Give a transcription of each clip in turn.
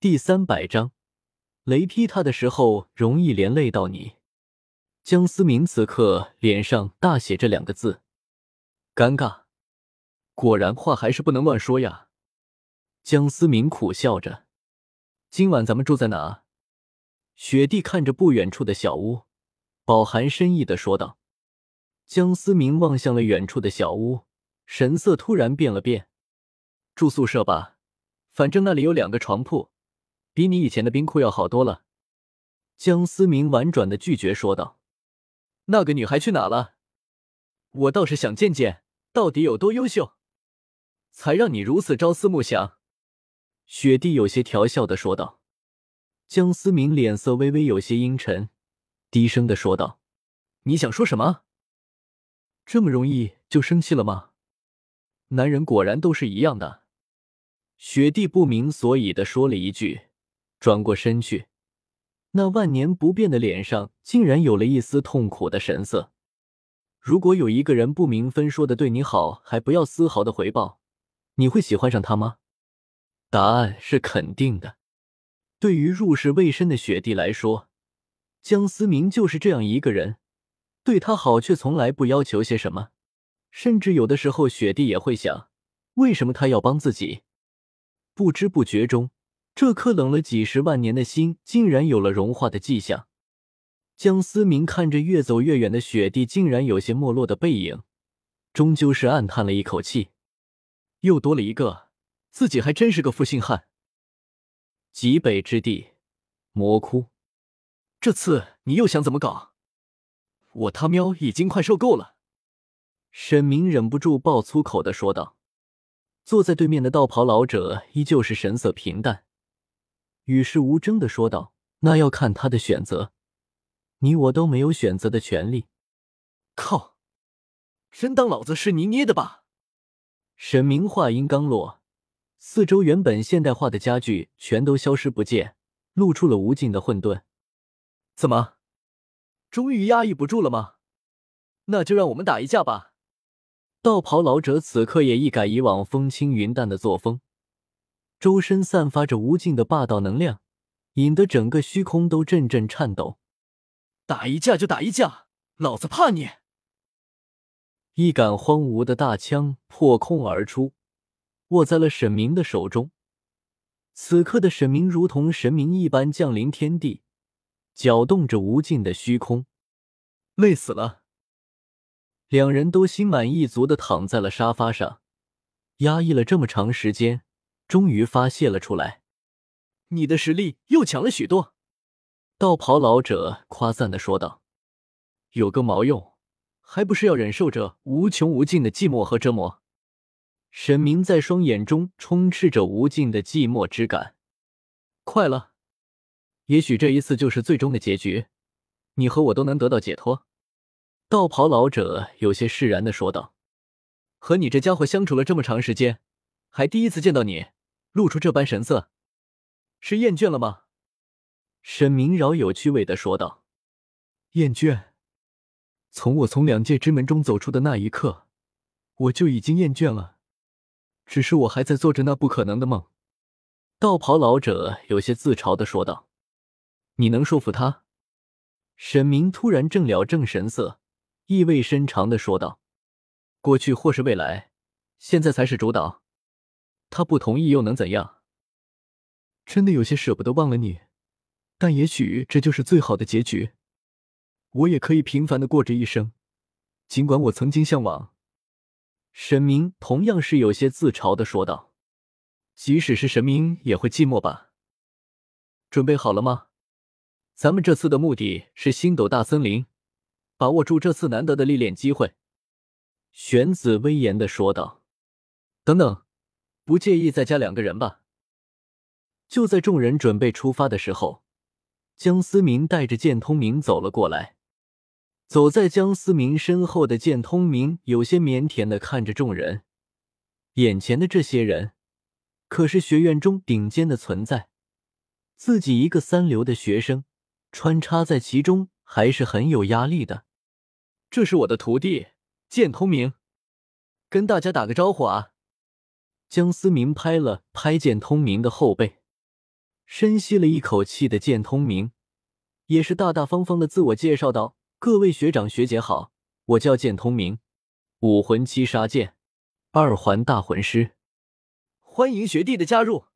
第三百章，雷劈他的时候容易连累到你。江思明此刻脸上大写这两个字，尴尬。果然话还是不能乱说呀。江思明苦笑着。今晚咱们住在哪？雪地看着不远处的小屋，饱含深意的说道。江思明望向了远处的小屋，神色突然变了变。住宿舍吧，反正那里有两个床铺。比你以前的冰库要好多了，江思明婉转的拒绝说道：“那个女孩去哪了？我倒是想见见，到底有多优秀，才让你如此朝思暮想。”雪地有些调笑的说道。江思明脸色微微有些阴沉，低声的说道：“你想说什么？这么容易就生气了吗？男人果然都是一样的。”雪地不明所以的说了一句。转过身去，那万年不变的脸上竟然有了一丝痛苦的神色。如果有一个人不明分说的对你好，还不要丝毫的回报，你会喜欢上他吗？答案是肯定的。对于入世未深的雪帝来说，江思明就是这样一个人，对他好却从来不要求些什么，甚至有的时候雪帝也会想，为什么他要帮自己？不知不觉中。这颗冷了几十万年的心，竟然有了融化的迹象。江思明看着越走越远的雪地，竟然有些没落的背影，终究是暗叹了一口气。又多了一个，自己还真是个负心汉。极北之地，魔窟，这次你又想怎么搞？我他喵已经快受够了！沈明忍不住爆粗口的说道。坐在对面的道袍老者依旧是神色平淡。与世无争的说道：“那要看他的选择，你我都没有选择的权利。”靠！真当老子是泥捏的吧？沈明话音刚落，四周原本现代化的家具全都消失不见，露出了无尽的混沌。怎么，终于压抑不住了吗？那就让我们打一架吧！道袍老者此刻也一改以往风轻云淡的作风。周身散发着无尽的霸道能量，引得整个虚空都阵阵颤抖。打一架就打一架，老子怕你！一杆荒芜的大枪破空而出，握在了沈明的手中。此刻的沈明如同神明一般降临天地，搅动着无尽的虚空。累死了！两人都心满意足的躺在了沙发上，压抑了这么长时间。终于发泄了出来，你的实力又强了许多。道袍老者夸赞的说道：“有个毛用，还不是要忍受着无穷无尽的寂寞和折磨？”沈明在双眼中充斥着无尽的寂寞之感。快了，也许这一次就是最终的结局，你和我都能得到解脱。”道袍老者有些释然的说道：“和你这家伙相处了这么长时间，还第一次见到你。”露出这般神色，是厌倦了吗？沈明饶有趣味的说道：“厌倦？从我从两界之门中走出的那一刻，我就已经厌倦了。只是我还在做着那不可能的梦。”道袍老者有些自嘲的说道：“你能说服他？”沈明突然正了正神色，意味深长的说道：“过去或是未来，现在才是主导。”他不同意又能怎样？真的有些舍不得忘了你，但也许这就是最好的结局。我也可以平凡的过着一生，尽管我曾经向往。神明同样是有些自嘲的说道：“即使是神明也会寂寞吧？”准备好了吗？咱们这次的目的是星斗大森林，把握住这次难得的历练机会。”玄子威严的说道。“等等。”不介意再加两个人吧。就在众人准备出发的时候，江思明带着剑通明走了过来。走在江思明身后的剑通明有些腼腆的看着众人，眼前的这些人可是学院中顶尖的存在，自己一个三流的学生穿插在其中还是很有压力的。这是我的徒弟剑通明，跟大家打个招呼啊。江思明拍了拍剑通明的后背，深吸了一口气的剑通明，也是大大方方的自我介绍道：“各位学长学姐好，我叫剑通明，武魂七杀剑，二环大魂师，欢迎学弟的加入。”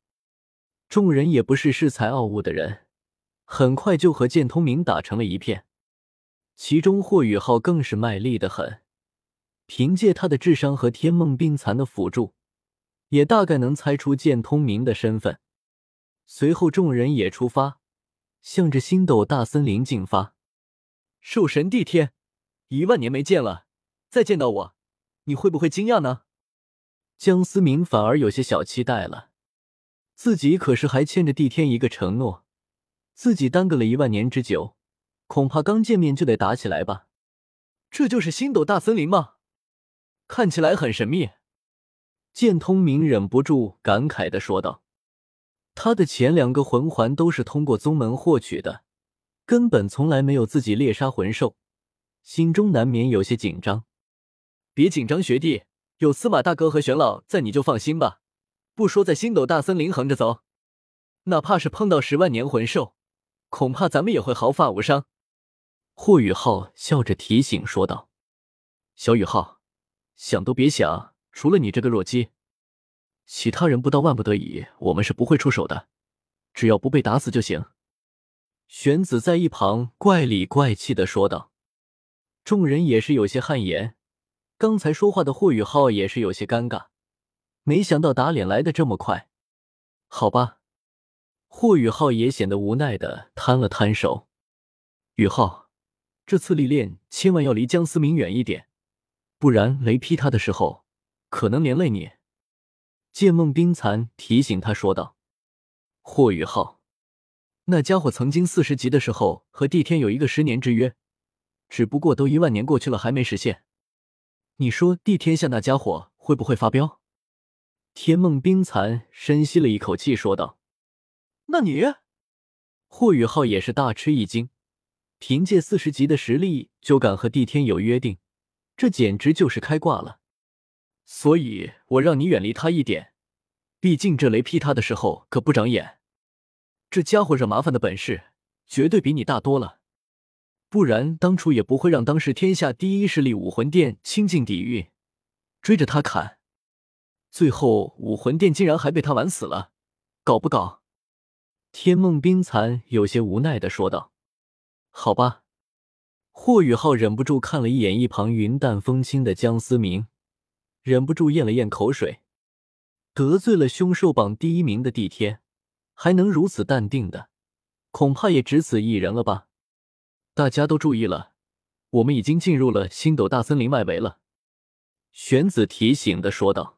众人也不是恃才傲物的人，很快就和剑通明打成了一片。其中霍雨浩更是卖力的很，凭借他的智商和天梦冰蚕的辅助，也大概能猜出剑通明的身份。随后，众人也出发，向着星斗大森林进发。兽神帝天，一万年没见了，再见到我，你会不会惊讶呢？江思明反而有些小期待了，自己可是还欠着帝天一个承诺，自己耽搁了一万年之久。恐怕刚见面就得打起来吧？这就是星斗大森林吗？看起来很神秘。剑通明忍不住感慨的说道：“他的前两个魂环都是通过宗门获取的，根本从来没有自己猎杀魂兽，心中难免有些紧张。别紧张，学弟，有司马大哥和玄老在，你就放心吧。不说在星斗大森林横着走，哪怕是碰到十万年魂兽，恐怕咱们也会毫发无伤。”霍雨浩笑着提醒说道：“小雨浩，想都别想，除了你这个弱鸡，其他人不到万不得已，我们是不会出手的。只要不被打死就行。”玄子在一旁怪里怪气的说道。众人也是有些汗颜，刚才说话的霍雨浩也是有些尴尬，没想到打脸来的这么快。好吧，霍雨浩也显得无奈的摊了摊手。雨浩。这次历练千万要离江思明远一点，不然雷劈他的时候可能连累你。”剑梦冰蚕提醒他说道。霍雨浩，那家伙曾经四十级的时候和帝天有一个十年之约，只不过都一万年过去了还没实现。你说帝天下那家伙会不会发飙？”天梦冰蚕深吸了一口气说道。“那你？”霍雨浩也是大吃一惊。凭借四十级的实力就敢和帝天有约定，这简直就是开挂了。所以我让你远离他一点，毕竟这雷劈他的时候可不长眼。这家伙惹麻烦的本事绝对比你大多了，不然当初也不会让当时天下第一势力武魂殿倾尽底蕴追着他砍，最后武魂殿竟然还被他玩死了，搞不搞？天梦冰蚕有些无奈的说道。好吧，霍雨浩忍不住看了一眼一旁云淡风轻的江思明，忍不住咽了咽口水。得罪了凶兽榜第一名的帝天，还能如此淡定的，恐怕也只此一人了吧？大家都注意了，我们已经进入了星斗大森林外围了。玄子提醒的说道。